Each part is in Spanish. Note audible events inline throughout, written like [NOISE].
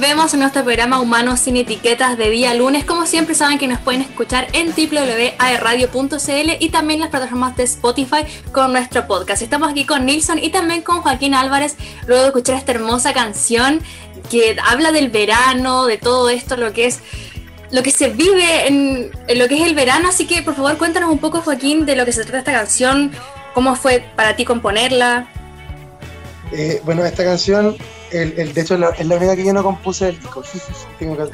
volvemos a nuestro programa Humanos sin Etiquetas de día lunes. Como siempre saben que nos pueden escuchar en www.aerradio.cl y también las plataformas de Spotify con nuestro podcast. Estamos aquí con Nilsson y también con Joaquín Álvarez luego de escuchar esta hermosa canción que habla del verano, de todo esto, lo que es lo que se vive en, lo que es el verano. Así que por favor cuéntanos un poco Joaquín de lo que se trata esta canción, cómo fue para ti componerla. Eh, bueno, esta canción el, de hecho, es la, única que yo no compuse del disco. Tengo que [LAUGHS]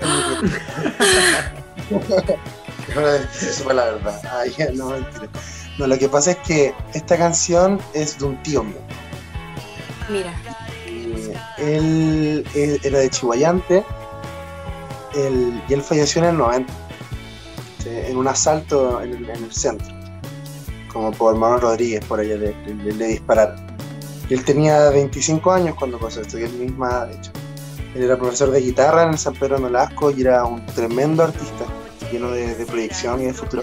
Eso fue la verdad. Ay, no, mentira. No, lo que pasa es que esta canción es de un tío mío. Mira. él, era de Chihuayante y él falleció en el 90, en un asalto en el, centro, como por Manuel Rodríguez, por allá le, le, le dispararon. Él tenía 25 años cuando pasó esto, y él misma, de hecho. Él era profesor de guitarra en el San Pedro Nolasco y era un tremendo artista, lleno de, proyección y de futuro.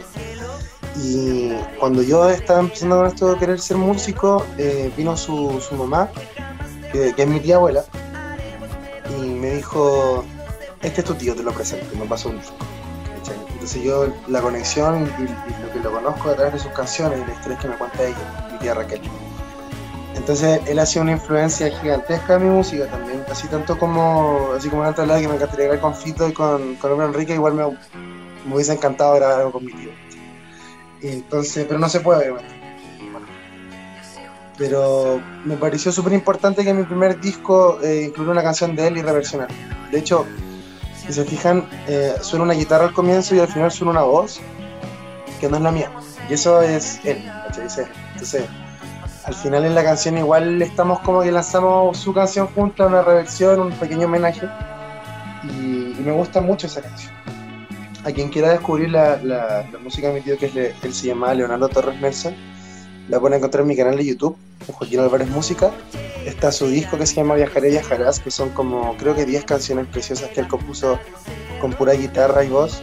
Y cuando yo estaba empezando con esto de querer ser músico, eh, vino su, mamá, que, es mi tía abuela, y me dijo, este es tu tío, te lo presento, me pasó un disco. Entonces yo la conexión y, y, lo que lo conozco a través de sus canciones y la historia que me cuenta ella, mi tía Raquel. Entonces él ha sido una influencia gigantesca en mi música también, así tanto como, así como antes hablaba que me encantaría grabar con Fito y con, con Enrique, igual me, hubiese encantado grabar algo con mi tío. entonces, pero no se puede, obviamente. Pero me pareció súper importante que mi primer disco eh, incluyera una canción de él y reversionar. De hecho, si se fijan, eh, suena una guitarra al comienzo y al final suena una voz que no es la mía. Y eso es él, Entonces, al final en la canción igual estamos como que lanzamos su canción junto a una reversión, un pequeño homenaje. Y, me gusta mucho esa canción. A quien quiera descubrir la, música de mi tío, que es él se llama Leonardo Torres Nelson, la pueden encontrar en mi canal de YouTube, Joaquín Álvarez Música. Está su disco que se llama Viajaré, Viajarás, que son como creo que 10 canciones preciosas que él compuso con pura guitarra y voz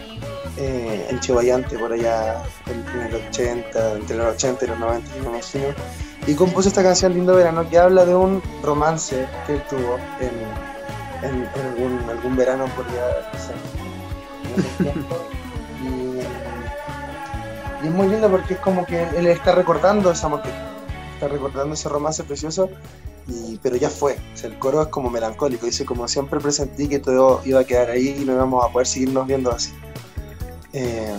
eh, en Chihuayante, por allá en el 80, entre los 80 y los 90, no me imagino y compuso esta canción Lindo Verano que habla de un romance que él tuvo en, en, algún, algún, verano por [LAUGHS] y, y, es muy lindo porque es como que él está recordando esa amor está recordando ese romance precioso y, pero ya fue, el coro es como melancólico, dice como siempre presentí que todo iba a quedar ahí y no íbamos a poder seguirnos viendo así. Eh,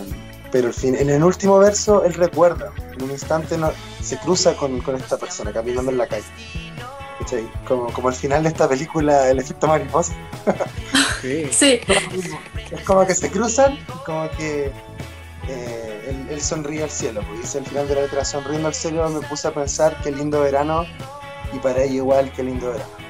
pero al fin, en el último verso él recuerda, en un instante se cruza con, esta persona caminando en la calle. Como, como al final de esta película, El efecto mariposa. [LAUGHS] Sí. Es como que se cruzan y como que eh, él, sonríe al cielo. Pues dice al final de la letra, sonriendo al cielo me puse a pensar qué lindo verano y para ella igual qué lindo verano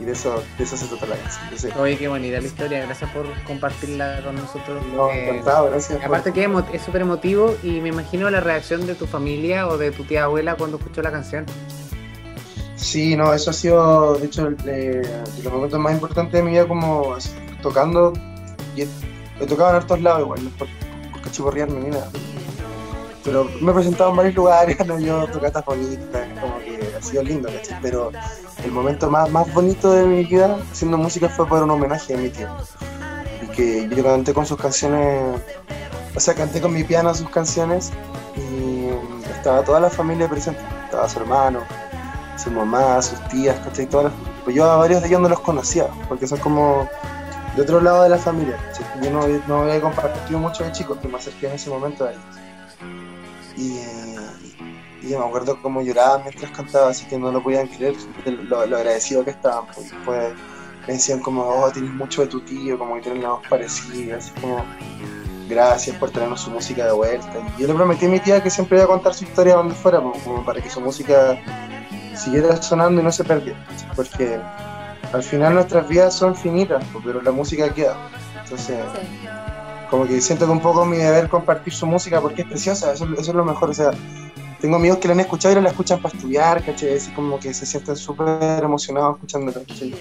y de eso, de eso se trata la canción. Oye, qué bonita la historia, gracias por compartirla con nosotros. No, eh, encantado, gracias. Aparte que es súper emotivo y me imagino la reacción de tu familia o de tu tía abuela cuando escuchó la canción. Sí, no, eso ha sido, de hecho, eh, los momentos más importantes de mi vida como tocando, y he, tocado en hartos lados igual, no es por, cachiporrearme ni nada. Pero me he presentado en varios [LAUGHS] lugares, ¿no? yo tocatas bonitas, como que ha sido lindo, Pero el momento más, más bonito de mi vida haciendo música fue por un homenaje a mi tío. Y que yo canté con sus canciones, o sea, canté con mi piano sus canciones y estaba toda la familia presente. Estaba su hermano, su mamá, sus tías, ¿cachai? Todas pues yo a varios de ellos no los conocía, porque son como de otro lado de la familia. Yo no, no había compartido mucho de chicos, que me acerqué en ese momento a ellos. Y, y me acuerdo cómo lloraba mientras cantaba, así que no lo podían creer, lo, agradecido que estaban. Pues, después me decían como, oh, tienes mucho de tu tío, como que tienen la voz parecida, así como, gracias por traernos su música de vuelta. Y yo le prometí a mi tía que siempre iba a contar su historia donde fuera, pues, como para que su música siguiera sonando y no se perdiera. Porque al final nuestras vidas son finitas, pues, pero la música queda. Entonces, como que siento que un poco mi deber compartir su música porque es preciosa, eso, eso es lo mejor. O sea, tengo amigos que la han escuchado y no la escuchan para estudiar, ¿cachai? Así como que se sienten súper emocionados escuchándola, ¿cachai?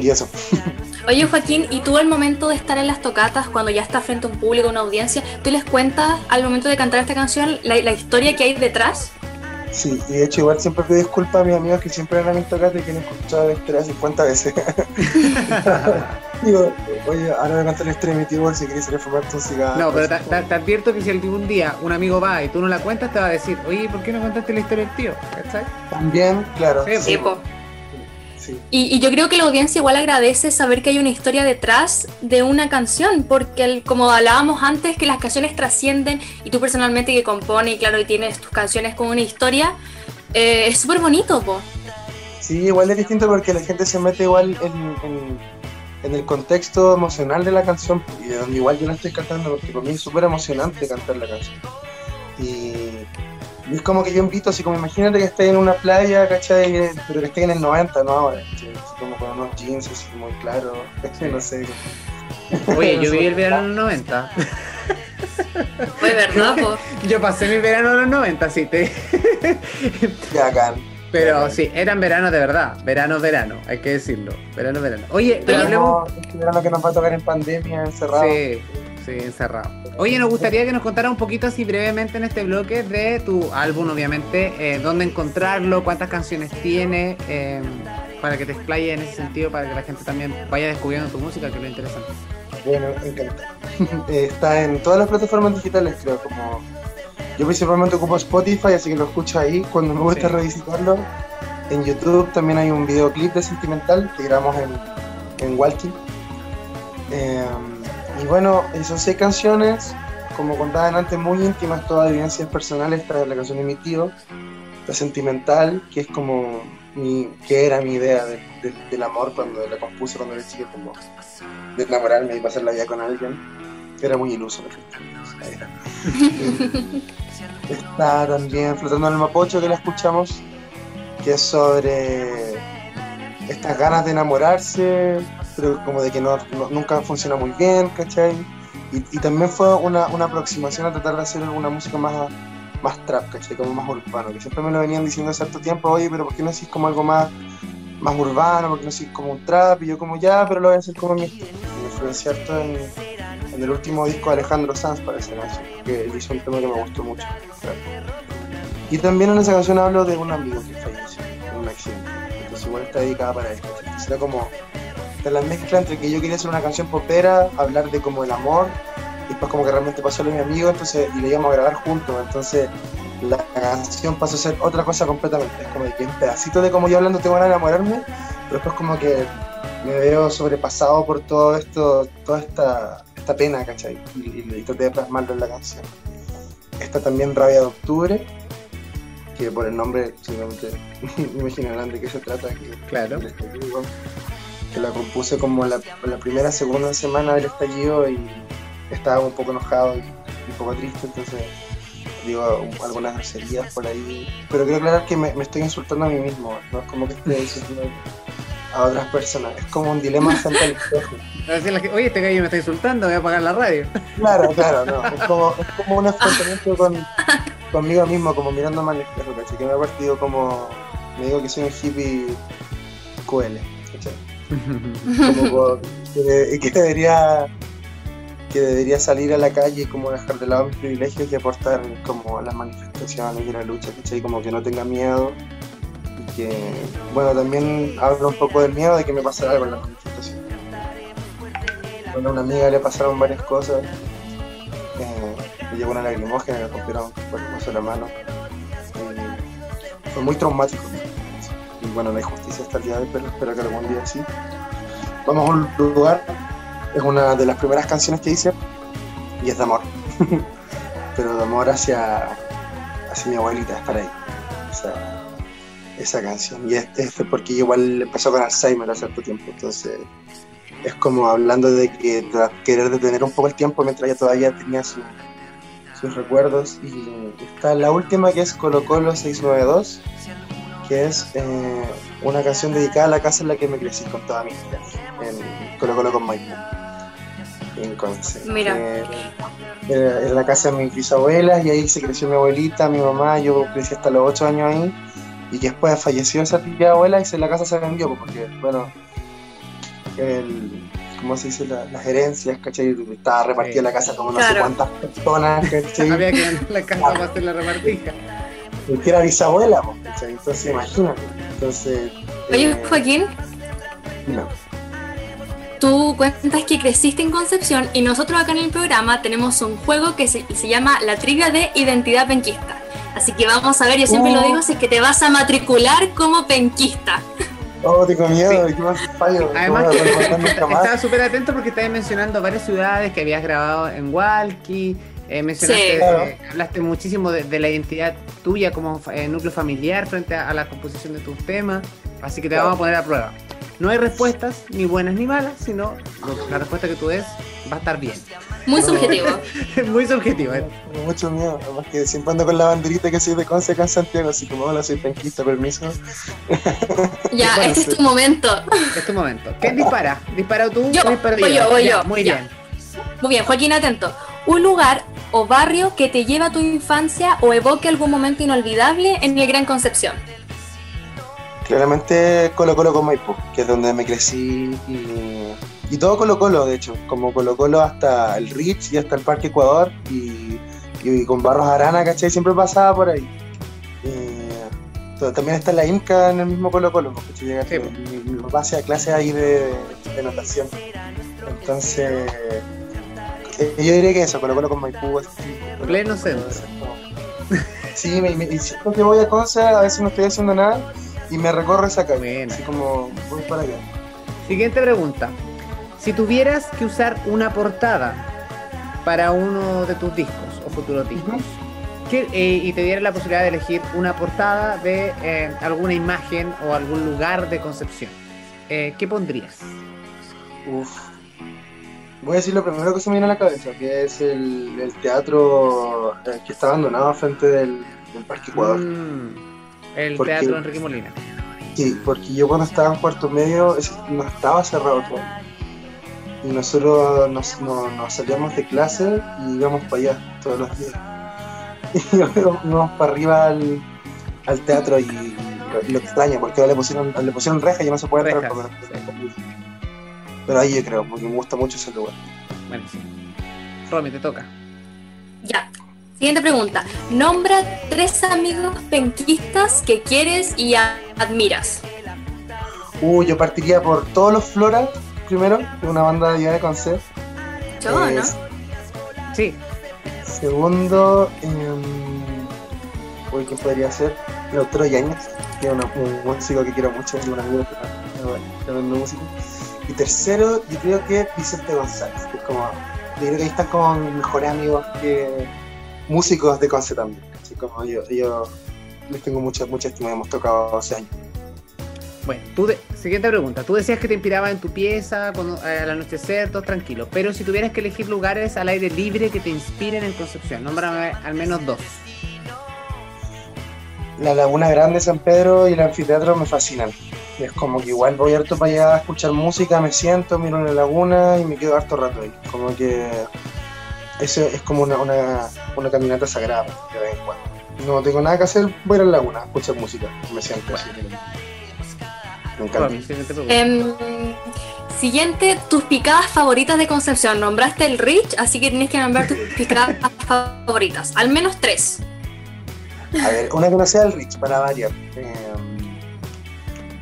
Y eso. [LAUGHS] Oye Joaquín, ¿y tú al momento de estar en las tocatas, cuando ya estás frente a un público, una audiencia, tú les cuentas al momento de cantar esta canción la, historia que hay detrás? Sí, y de hecho igual siempre pido disculpas a mis amigos que siempre mis tocates y que han escuchado la historia 50 veces. [LAUGHS] Digo, oye, ahora voy a contar la historia de mi tío si quieres reformarte un cigarro. No, pero te, te- te advierto que si algún día un amigo va y tú no la cuentas, te va a decir, oye, ¿por qué no contaste la historia del tío? ¿Cachai? También, claro. Sí, Sí, po. Sí. Y, y yo creo que la audiencia igual agradece saber que hay una historia detrás de una canción, porque el- como hablábamos antes, que las canciones trascienden y tú personalmente que compones y claro, y tienes tus canciones con una historia, eh, es súper bonito, po. Sí, igual es distinto porque la gente se mete igual en, en- en el contexto emocional de la canción y de donde igual yo la estoy cantando porque para mí es súper emocionante cantar la canción. Y, y es como que yo invito, así como imagínate que estés en una playa, ¿cachai? Pero que estés en el 90, no ahora, ¿cachai? Así como con unos jeans así muy claros, [LAUGHS] no sé. Oye, [LAUGHS] yo viví el verano en los 90. [LAUGHS] Fue verdad, po. Yo pasé mi verano en los 90, sí, te... Qué bacán. Pero sí, eran veranos de verdad. Verano, verano, hay que decirlo. Verano, verano. Oye, pero hablemos... Este verano que nos va a tocar en pandemia, encerrado. Sí, sí, encerrado. Oye, nos gustaría que nos contara un poquito así brevemente en este bloque de tu álbum, obviamente, eh, dónde encontrarlo, cuántas canciones tiene, eh, para que te explayes en ese sentido, para que la gente también vaya descubriendo tu música, que es lo interesante. Bueno, encanta. Eh, Está en todas las plataformas digitales, creo, como... Yo principalmente ocupo Spotify, así que lo escucho ahí cuando me gusta Sí. revisitarlo. En YouTube también hay un videoclip de Sentimental que grabamos en, en Walking. Eh, y bueno, son seis canciones, como contaban antes, muy íntimas, todas vivencias personales. Esta es la canción de mi tío, la Sentimental, que es como mi, que era mi idea de- de- del amor cuando la compuse cuando era chico, como de enamorarme y pasar la vida con alguien. Era muy iluso. [LAUGHS] Está también Flotando en el Mapocho que la escuchamos, que es sobre estas ganas de enamorarse, pero como de que no, no- nunca funciona muy bien, ¿cachai? Y, y también fue una, una aproximación a tratar de hacer una música más, más trap, ¿cachai? Como más urbano, que siempre me lo venían diciendo hace cierto tiempo, oye, pero ¿por qué no haces como algo más, más urbano? ¿Por qué no haces como un trap? Y yo como ya, pero lo voy a hacer como mi me en, en el último disco de Alejandro Sanz esa canción, que él hizo un tema que me gustó mucho. Y también en esa canción hablo de un amigo que falleció en un accidente. Entonces igual está dedicada para. Entonces era como de la mezcla entre que yo quería hacer una canción popera, hablar de como el amor, y después como que realmente pasó lo de mi amigo, entonces, y lo íbamos a grabar juntos. Entonces la canción pasó a ser otra cosa completamente. Es como de que un pedacito de como yo hablando tengo ganas de enamorarme, pero después como que me veo sobrepasado por todo esto, toda esta, esta pena, ¿cachai? Y, y, y traté de plasmarlo en la canción. Está también Rabia de Octubre, que por el nombre seguramente [LAUGHS] imaginarán de qué se trata. Que, Claro. estallido, que la compuse como la, la primera, segunda semana del estallido y estaba un poco enojado y un poco triste, entonces digo un- algunas groserías por ahí. Pero quiero aclarar que me, me estoy insultando a mí mismo, no es como que esté insultando a otras personas, es como un dilema frente al espejo. [LAUGHS] Oye, este gallo me está insultando, voy a apagar la radio. [LAUGHS] Claro, claro, no. Es como, es como un enfrentamiento con, conmigo mismo, como mirándome al espejo, ¿cachai? Que me ha partido como. Me digo que soy un hippie QL, ¿cachai? Como que, debería. Que debería salir a la calle y como dejar de lado mis privilegios y aportar como las manifestaciones y la lucha, ¿cachai? Como que no tenga miedo. Y que, bueno, también hablo un poco del miedo de que me pasara algo en la manifestación. Bueno, a una amiga le pasaron varias cosas. Eh, le llegó una lacrimógena, le rompieron por el la mano. Y fue muy traumático. Y bueno, no hay justicia hasta el día pero espero que algún día sí. Vamos a un lugar, es una de las primeras canciones que hice y es de amor. [LAUGHS] pero de amor hacia, hacia mi abuelita, es para ella. Esa, esa canción. Y es, es porque igual empezó con Alzheimer hace cierto tiempo, entonces es como hablando de que querer detener un poco el tiempo mientras ella todavía tenía su- sus recuerdos. Y está la última que es Colo Colo 692, que es eh, una canción dedicada a la casa en la que me crecí con toda mi vida, en Colo Colo con Maipú, en Conce. Mira. Eh, era- en la casa de mis bisabuelas y ahí se creció mi abuelita, mi mamá, yo crecí hasta los 8 años ahí y que después falleció esa tía abuela y se, la casa se vendió pues, porque, bueno, el, ¿cómo se dice? La- las herencias, ¿cachai? Estaba repartida Sí. la casa como no sé Claro. cuántas personas, ¿cachai? [LAUGHS] Había que la casa para hacer la repartija. Porque era bisabuela, ¿cachai? entonces imagínate. Entonces. Oye, eh, Joaquín, no. tú cuentas que creciste en Concepción y nosotros acá en el programa tenemos un juego que se, se llama la trivia de identidad penquista. Así que vamos a ver, yo siempre lo digo, si es que te vas a matricular como penquista. Oh, tengo miedo, ¿qué [LAUGHS] más fallo? Además, que estaba súper atento porque estabas mencionando varias ciudades que habías grabado en Walkie. Eh, mencionaste, Sí. Claro. eh, hablaste muchísimo de, de la identidad tuya como eh, núcleo familiar frente a, a la composición de tus temas. Así que te Claro. vamos a poner a prueba. No hay respuestas ni buenas ni malas, sino lo- la respuesta que tú des va a estar bien. Muy subjetivo. [LAUGHS] Muy subjetiva. ¿eh? Tengo mucho miedo, además que siempre ando con la banderita que soy de Conce acá en Santiago, así como hola, soy penquista, permiso. [LAUGHS] Ya, Bueno, este sí. es tu momento. Es tu momento. ¿Quién dispara? ¿Dispara tú? Yo, voy yo, voy Ya, yo, Muy ya. bien. Muy bien, Joaquín, atento. Un lugar o barrio que te lleva a tu infancia o evoque algún momento inolvidable en el Gran Concepción. Claramente Colo Colo con Maipú, que es donde me crecí y, y todo Colo Colo, de hecho, como Colo Colo hasta el Ritz y hasta el Parque Ecuador y, y con Barros Arana, ¿cachai? Siempre pasaba por ahí. Eh, también está la Inca en el mismo Colo Colo, porque llega Sí, mi, mi papá hacía clases ahí de, de natación. Entonces, eh, yo diría que eso, Colo Colo con Maipú. así, Pleno centro. [LAUGHS] Sí, me, me- y siempre que voy a Conce, a veces no estoy haciendo nada y me recorro esa calle. Buena. Así como voy para allá. Siguiente pregunta. Si tuvieras que usar una portada para uno de tus discos o futuros discos, ¿qué- eh, y te diera la posibilidad de elegir una portada de eh, alguna imagen o algún lugar de Concepción, eh, ¿qué pondrías? Uf. Voy a decir lo primero que se me viene a la cabeza, que es el, el teatro que está abandonado frente del, del Parque Ecuador. Mm, el ¿Por qué? Teatro Enrique Molina. Sí, porque yo cuando estaba en cuarto medio no estaba cerrado todo. Y nosotros nos, nos- nos salíamos de clase y íbamos para allá todos los días. [LAUGHS] Y íbamos para arriba al, al teatro y, lo, lo extraño, porque le pusieron, le pusieron reja y ya no se puede entrar. Rejas, Pero, pero ahí yo creo, porque me gusta mucho ese lugar. Bueno, sí. Romy, te toca. Ya. Siguiente pregunta. Nombra tres amigos penquistas que quieres y admiras. Uh, yo partiría por todos los Flora, primero, es una banda de allá de Conce. Yo, ¿no? Sí, Segundo, eh, uy, ¿qué podría ser? Lautaro Yáñez, que es un músico que quiero mucho, es un amigo que es tremendo músico. Y tercero, yo creo que Vicente González, que es como, yo creo que ahí están como mejores amigos que músicos de Conce también. Así como yo, yo les tengo mucha, mucha estima, hemos tocado hace años. Bueno, tú de- siguiente pregunta. Tú decías que te inspiraba en tu pieza, eh, al anochecer, todo tranquilo. Pero si tuvieras que elegir lugares al aire libre que te inspiren en Concepción, nómbrame al menos dos. La Laguna Grande, San Pedro y el anfiteatro me fascinan. Es como que igual voy harto para allá a escuchar música, me siento, miro la laguna y me quedo harto rato ahí. Como que eso es como una, una, una caminata sagrada de vez en cuando. No tengo nada que hacer, voy a ir a la laguna a escuchar música, me siento así. Me encanta. Em, siguiente, tus picadas favoritas de Concepción. Nombraste el Rich, así que tienes que nombrar tus [LAUGHS] picadas favoritas. Al menos tres. A ver, una que no sea el Rich, para variar. Eh,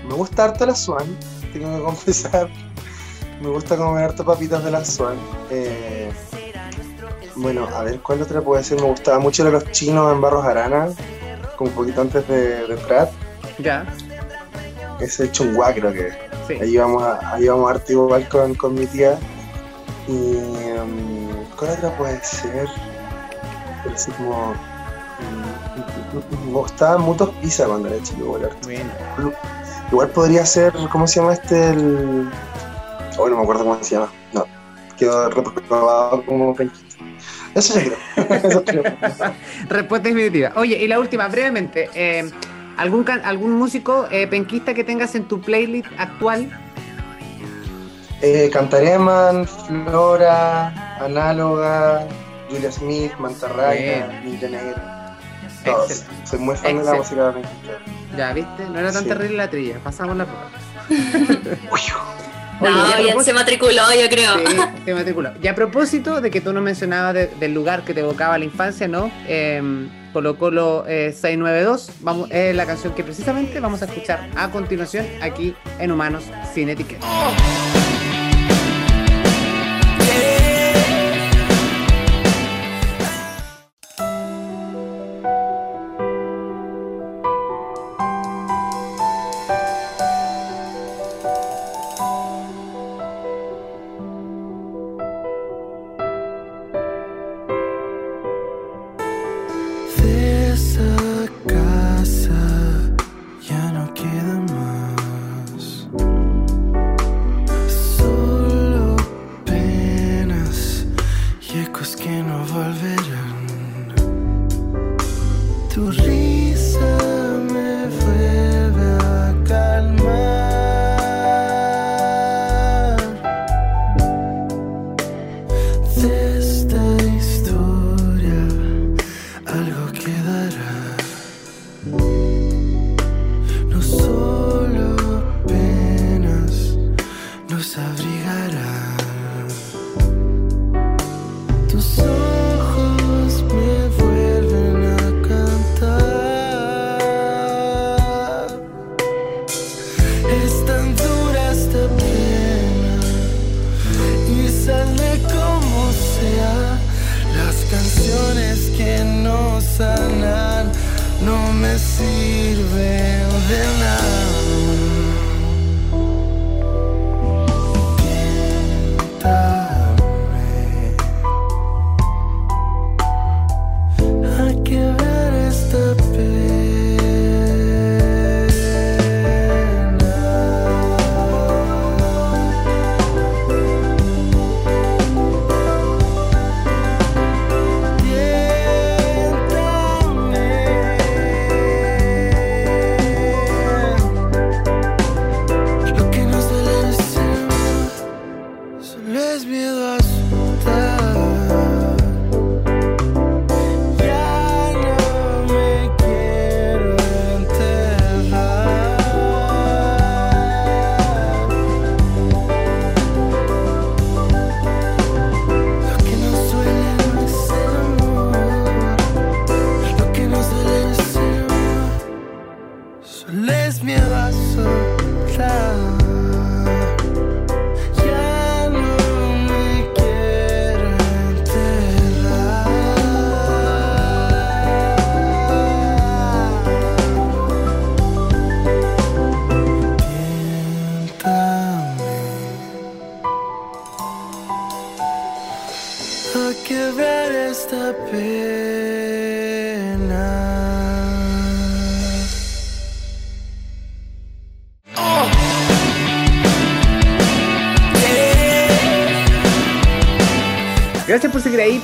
me gusta harto la Swan, tengo que [LAUGHS] confesar. Me gusta comer harto papitas de la Swan. Eh, bueno, a ver, ¿cuál otra puede ser? Me gustaba mucho de los chinos en Barros Arana, como un poquito antes de, de Prat. Ya, Ese chunguá creo que es. sí. Ahí íbamos, a, ahí íbamos harto igual con, con mi tía. Y um, ¿cuál otra puede ser? Pero así como... Me gustaba Mutos Pizza cuando era chico, igual. Bueno, Igual podría ser, ¿cómo se llama este? El... Oh, no me acuerdo cómo se llama. No, quedó reprobado como penquista. Eso yo creo. [LAUGHS] Eso creo. respuesta definitiva. Oye, y la última, brevemente. eh, ¿algún, can- ¿Algún músico eh, penquista que tengas en tu playlist actual? Eh, Cantareman, Flora, Análoga, Julia Smith, Mantarraya. Ninja Negra. Todos. Excelente. Soy muy fan de la música penquista. Ya, ¿viste? No era tan Sí. terrible la trilla. Pasamos la prueba. [LAUGHS] No, Oye, bien se matriculó, yo creo. Sí, te matriculó. Y a propósito de que tú nos mencionabas de- del lugar que te evocaba la infancia, ¿no? Eh, Colo Colo eh, 692. Vamos, es la canción que precisamente vamos a escuchar a continuación aquí en Humanos Sin Etiqueta. De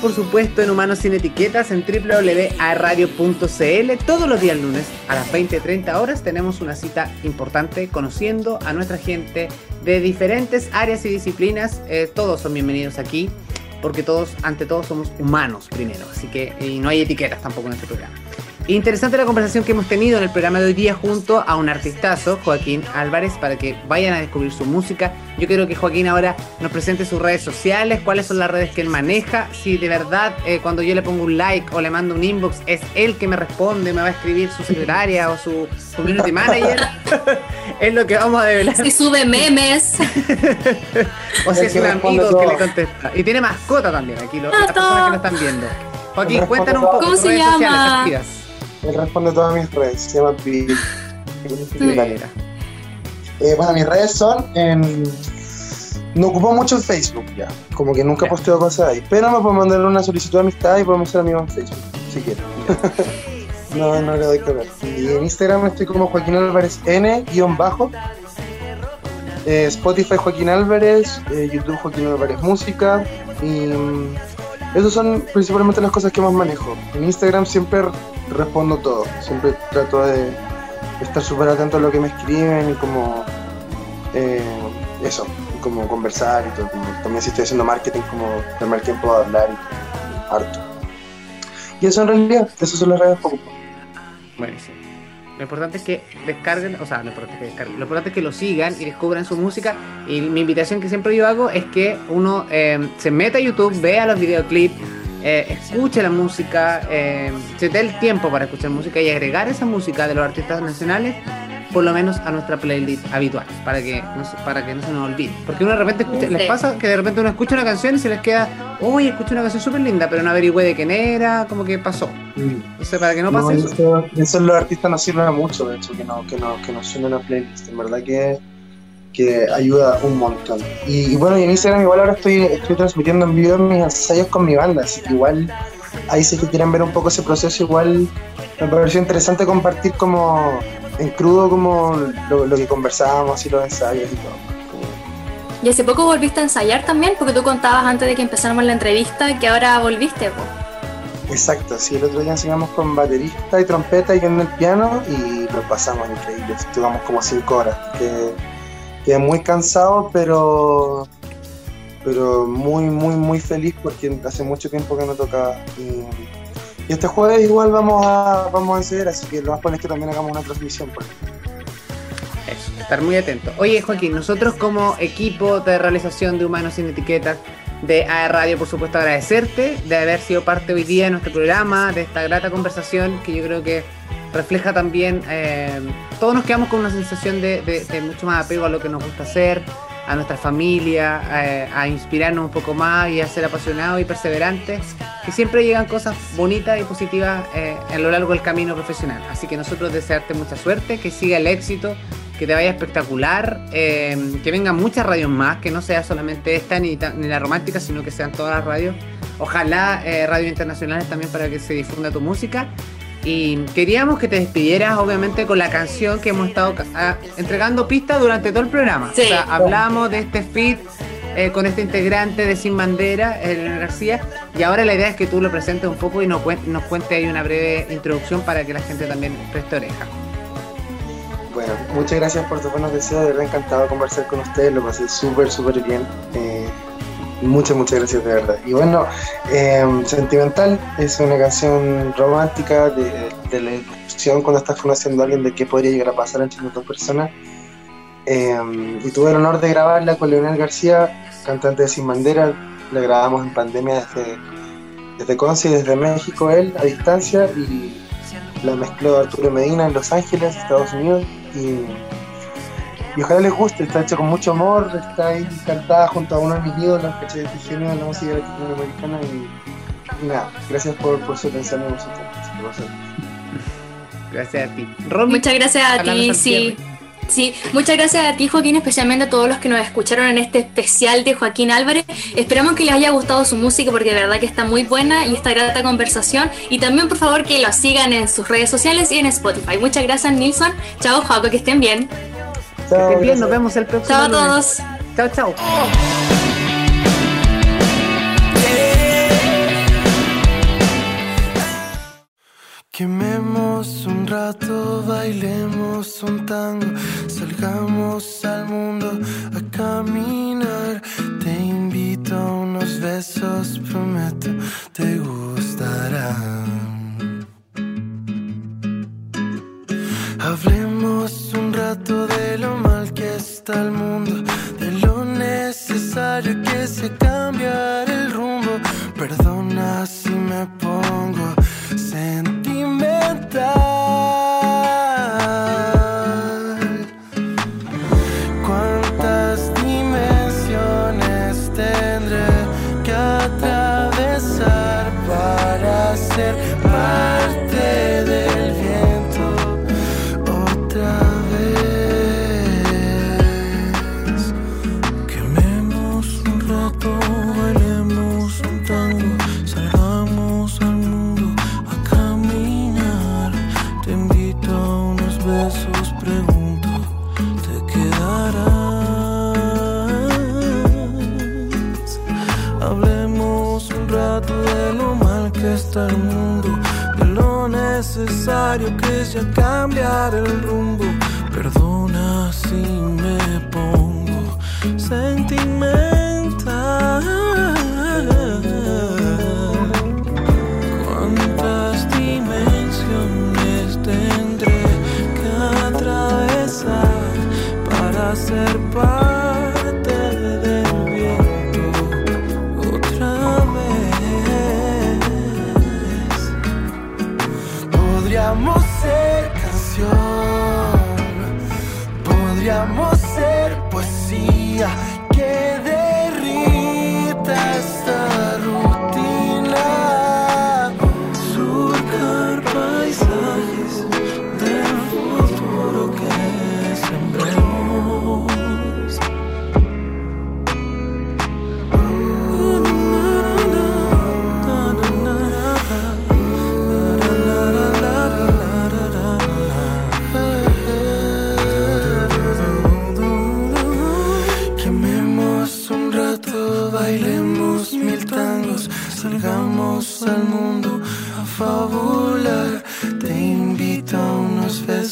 por supuesto, en Humanos Sin Etiquetas, en www.radio.cl. Todos los días lunes a las 20-30 horas tenemos una cita importante conociendo a nuestra gente de diferentes áreas y disciplinas. Eh, todos son bienvenidos aquí, porque todos, ante todo, somos humanos primero. Así que no hay etiquetas tampoco en este programa. Interesante la conversación que hemos tenido en el programa de hoy día junto a un artistazo, Joaquín Álvarez, para que vayan a descubrir su música. Yo quiero que Joaquín ahora nos presente sus redes sociales, cuáles son las redes que él maneja, si de verdad eh, cuando yo le pongo un like o le mando un inbox es él que me responde, me va a escribir su secretaria o su community manager. [LAUGHS] es lo que vamos a develar. Si sube memes. [LAUGHS] O si es que un amigo que le contesta. Y tiene mascota también aquí, lo- las Mascota. personas que lo están viendo. Joaquín, cuéntanos un poco ¿Cómo tus se redes llama? sociales. Él responde todas mis redes, se llama Bill. Eh, bueno, mis redes son en. No ocupo mucho en Facebook ya. Como que nunca posteo cosas ahí. Pero me puedo mandar una solicitud de amistad y podemos ser amigos en Facebook, si quieren. [LAUGHS] no, no le doy que ver. Y en Instagram estoy como Joaquín Álvarez N guion bajo. Eh, Spotify Joaquín Álvarez, eh, YouTube Joaquín Álvarez Música. Y mm, esas son principalmente las cosas que más manejo. En Instagram siempre respondo todo. Siempre trato de estar súper atento a lo que me escriben y como eh, eso, como conversar y todo. también si estoy haciendo marketing, como darme el tiempo de hablar y harto. Y eso en realidad, eso son las redes poco. Buenísimo. Lo importante es que descarguen, o sea, lo importante es que descarguen, lo importante es que lo sigan y descubran su música. Y mi invitación que siempre yo hago es que uno eh, se meta a YouTube, vea los videoclips, eh, escuche la música, eh, se dé el tiempo para escuchar música y agregar esa música de los artistas nacionales por lo menos a nuestra playlist habitual, para que no se, para que no se nos olvide. Porque uno de repente escucha- Sí. les pasa que de repente uno escucha una canción y se les queda, uy, escuché una canción súper linda, pero no averigüé de quién era, como que pasó. Entonces, para que no pase No, eso. eso, los artistas nos sirve mucho, de hecho, que, no, que, no, que nos suenen a playlist. En verdad que, que ayuda un montón. Y, y bueno, y en Instagram igual ahora estoy, estoy transmitiendo en vivo mis ensayos con mi banda, así que igual ahí si es que quieren ver un poco ese proceso, igual me pareció interesante compartir como en crudo como lo, lo que conversábamos y los ensayos y todo. Y hace poco volviste a ensayar también, porque tú contabas antes de que empezáramos la entrevista que ahora volviste. po. Exacto, sí, el otro día ensayamos con baterista y trompeta y yo en el piano y lo pasamos increíble, tuvimos como cinco horas, que quedé muy cansado pero pero muy muy muy feliz porque hace mucho tiempo que no tocaba y, y este jueves igual vamos a vamos a ensayar, así que lo más probable es que también hagamos una transmisión por. Eso, estar muy atento. Oye, Joaquín, nosotros como equipo de realización de Humanos sin Etiquetas de AR Radio, por supuesto, agradecerte de haber sido parte hoy día de nuestro programa, de esta grata conversación que yo creo que refleja también, eh, todos nos quedamos con una sensación de, de- de mucho más apego a lo que nos gusta hacer, a nuestra familia, eh, a inspirarnos un poco más y a ser apasionados y perseverantes, que siempre llegan cosas bonitas y positivas eh, a lo largo del camino profesional. Así que nosotros desearte mucha suerte, que siga el éxito, que te vaya espectacular, eh, que vengan muchas radios más, que no sea solamente esta ni, ni la romántica, sino que sean todas las radios. Ojalá eh, radios internacionales también para que se difunda tu música. Y queríamos que te despidieras, obviamente, con la canción que hemos estado ah, entregando pistas durante todo el programa. Sí. O sea, hablamos de este feed eh, con este integrante de Sin Bandera, Elena García, y ahora la idea es que tú lo presentes un poco y nos, cuen- nos cuentes ahí una breve introducción para que la gente también preste oreja. Bueno, muchas gracias por tus buenos deseos, de verdad encantado de conversar con ustedes, lo pasé súper, súper bien. Eh, muchas, muchas gracias de verdad. Y bueno, eh, Sentimental es una canción romántica de, la ilusión cuando estás conociendo a alguien de qué podría llegar a pasar entre las dos personas. Eh, y tuve el honor de grabarla con Leonel García, cantante de Sin Bandera, la grabamos en pandemia desde, desde Conce desde México él, a distancia, y la mezcló Arturo Medina en Los Ángeles, Estados Unidos, y, y ojalá les guste, está hecho con mucho amor, está ahí cantada junto a uno de mis ídolos, es el genio de la música latinoamericana, y, y nada, gracias por, por su atención y por su tiempo. así que va a ser- Gracias a ti. Romy, Muchas gracias a ti, sí. Sí, muchas gracias a ti Joaquín, especialmente a todos los que nos escucharon en este especial de Joaquín Álvarez. Esperamos que les haya gustado su música porque de verdad que está muy buena y esta grata conversación. Y también por favor que lo sigan en sus redes sociales y en Spotify. Muchas gracias Nilsson. Chao Joaco, que estén bien. Que Chao, estén bien, nos vemos el próximo Chao a lunes. todos. Chao, chao. Quememos un rato, bailemos un tango, salgamos al mundo a caminar. Te invito a unos besos, prometo, te gustarán. Hablemos un de lo mal que está el mundo, de lo necesario que se cambiar el rumbo. Perdona si me pongo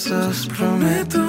cosas, prometo.